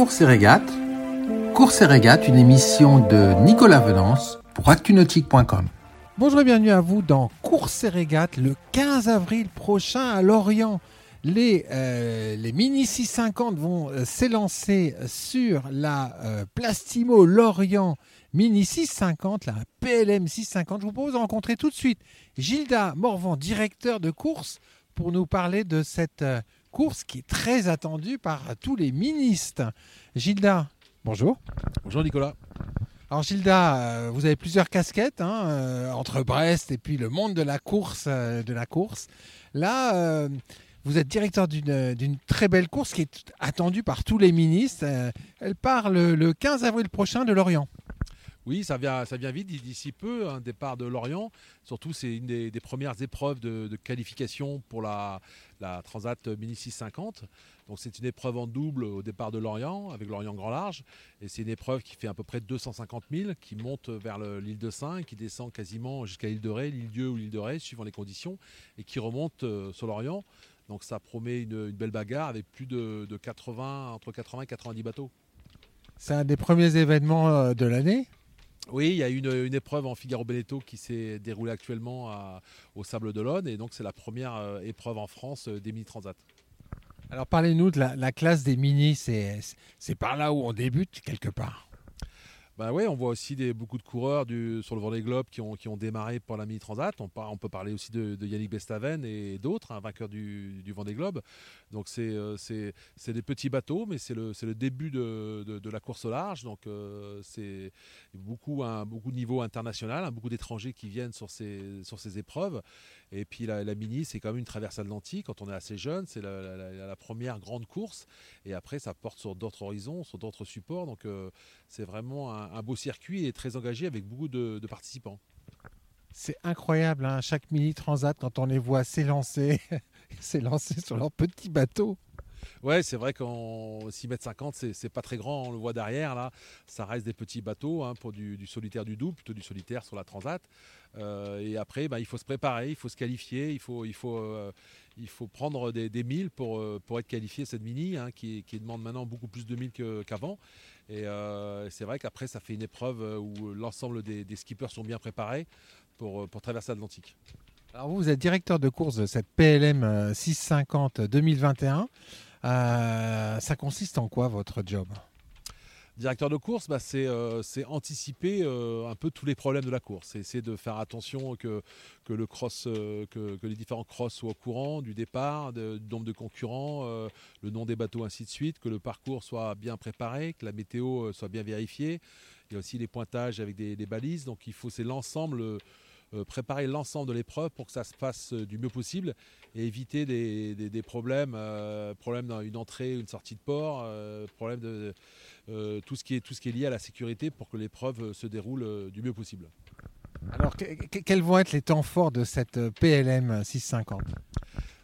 Course et Régate. Course une émission de Nicolas Venance pour actunautique.com. Bonjour et bienvenue à vous dans Course et Régate le 15 avril prochain à Lorient. Les, euh, Mini 650 vont euh, s'élancer sur la euh, Plastimo Lorient Mini 650, la PLM 650. Je vous propose de rencontrer tout de suite Gilda Morvan, directeur de course, pour nous parler de cette course qui est très attendue par tous les ministres. Gilda, bonjour. Bonjour Nicolas. Alors Gilda, euh, vous avez plusieurs casquettes hein, euh, entre Brest et puis le monde de la course. euh, de la course. Là, vous êtes directeur d'une très belle course qui est attendue par tous les ministres. Elle part le, le 15 avril prochain de Lorient. Oui, ça vient, vite d'ici peu, un départ de Lorient. Surtout, c'est une des, premières épreuves de, qualification pour la, Transat Mini 650. Donc, c'est une épreuve en double au départ de Lorient, avec Lorient Grand Large. Et c'est une épreuve qui fait à peu près 250 000, qui monte vers le- l'île de Saint, qui descend quasiment jusqu'à l'île de Ré, l'île Dieu ou l'île de Ré, suivant les conditions, et qui remonte euh, sur Lorient. Donc, ça promet une, une belle bagarre avec plus de, de 80, entre 80 et 90 bateaux. C'est un des premiers événements euh, de l'année. Oui, il y a une, une épreuve en Figaro Beneteau qui s'est déroulée actuellement au Sable d'Olonne et donc c'est la première euh, épreuve en France euh, des mini transat. Alors parlez-nous de la, la classe des mini. C'est par là où on débute quelque part. Bah ouais, on voit aussi beaucoup de coureurs sur le Vendée Globe qui ont, démarré pour la mini transat. On, peut parler aussi de, Yannick Bestaven et d'autres, un vainqueur du, du Vendée Globe. Donc c'est euh, des petits bateaux, mais c'est le, début de, la course au large. Donc euh, c'est beaucoup beaucoup de niveau international, hein, beaucoup d'étrangers qui viennent sur ces, épreuves. Et puis la, mini, c'est quand même une traversée atlantique. Quand on est assez jeune, c'est la première grande course. Et après, ça porte sur d'autres horizons, sur d'autres supports. Donc euh, c'est vraiment un, un beau circuit et très engagé avec beaucoup de, participants. C'est incroyable, hein, chaque mini transat quand on les voit s'élancer, s'élancer sur leur petit bateau. Ouais, c'est vrai qu'en 6 mètres 50, c'est pas très grand. On le voit derrière là. Ça reste des petits bateaux hein, pour du, solitaire du double, plutôt du solitaire sur la transat. Euh, et après, bah, il faut se préparer, il faut se qualifier, il faut, euh, prendre des, des euh, pour être qualifié cette mini, hein, qui, demande maintenant beaucoup plus de milles que- qu'avant. et c'est vrai qu'après, ça fait une épreuve où l'ensemble des, skippers sont bien préparés pour, pour traverser l'Atlantique. Alors vous, vous êtes directeur de course de cette PLM euh, 650 2021. Euh, ça consiste en quoi votre job? Directeur de course, bah, c'est euh, c'est anticiper euh, un peu tous les problèmes de la course. C'est essayer de faire attention que, les différents crosses soient au courant du départ, de- du nombre de concurrents, le nom des bateaux, ainsi de suite, que le parcours soit bien préparé, que la météo soit bien vérifiée. Il y a aussi les pointages avec des, des balises. Donc il faut, c'est l'ensemble, préparer l'ensemble de l'épreuve pour que ça se passe euh, du mieux possible et éviter des, des- problèmes, euh, problèmes dans une entrée, une sortie de port, euh, problèmes de euh, tout, ce qui est, tout ce qui est lié à la sécurité pour que l'épreuve euh, se déroule euh, du mieux possible. Alors que- que- quels vont être les temps forts de cette euh, PLM 650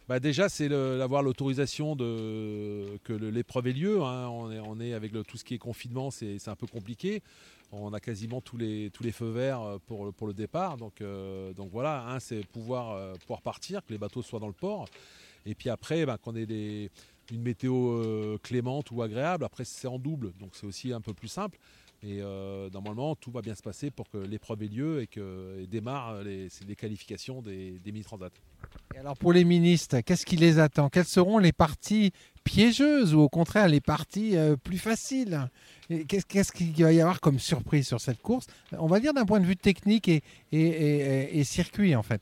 Bah déjà, c'est d'avoir l'autorisation que l'épreuve ait lieu. hein. On, est, on est avec tout ce qui est confinement, c'est un peu compliqué. On a quasiment tous les, tous les feux verts euh, pour, le- pour le départ. Donc, euh, donc voilà, c'est pouvoir, euh, pouvoir partir, que les bateaux soient dans le port. Et puis après, bah, qu'on ait des, une météo clémente ou agréable. Après, c'est en double, donc c'est aussi un peu plus simple. Et normalement, tout va bien se passer pour que l'épreuve ait lieu et que et démarrent les, les qualifications des, des mini-transats. Alors pour les ministres, qu'est-ce qui les attend? Quelles seront les parties piégeuses ou au contraire les parties euh, plus faciles? Qu'est-ce qu'il va y avoir comme surprise sur cette course? On va dire d'un point de vue technique et circuit en fait.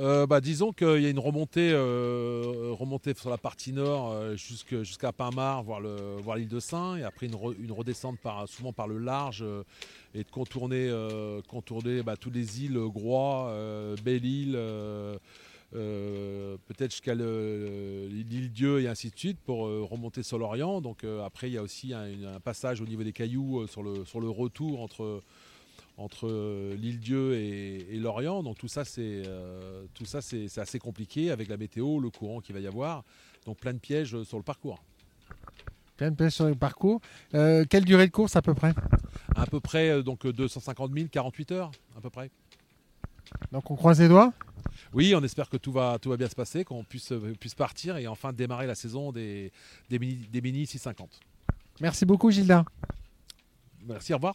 Euh, bah, disons qu'il y a une remontée, euh, remontée sur la partie nord euh, jusqu'à Pinmar, voir le- voir l'île de Saint, et après une, re- une redescente souvent par le large et de contourner, contourner bah, toutes les îles, Groix, Belle-Île, peut-être jusqu'à le- l'île Dieu et ainsi de suite pour remonter sur l'Orient. Donc après il y a aussi un, passage au niveau des cailloux sur le retour entre entre euh, l'île Dieu et, et l'Orient. Donc tout ça, c'est euh, tout ça, c'est c'est assez compliqué avec la météo, le courant qu'il va y avoir. Donc plein de pièges euh, sur le parcours. Plein de pièces sur le parcours. Euh, quelle durée de course à peu près? À peu près donc euh, 250 000, 48 heures à peu près. Donc on croise les doigts? Oui, on espère que tout va, tout va bien se passer, qu'on puisse, puisse partir et enfin démarrer la saison des, des, mini, des mini 650. Merci beaucoup, Gilda. Merci, au revoir.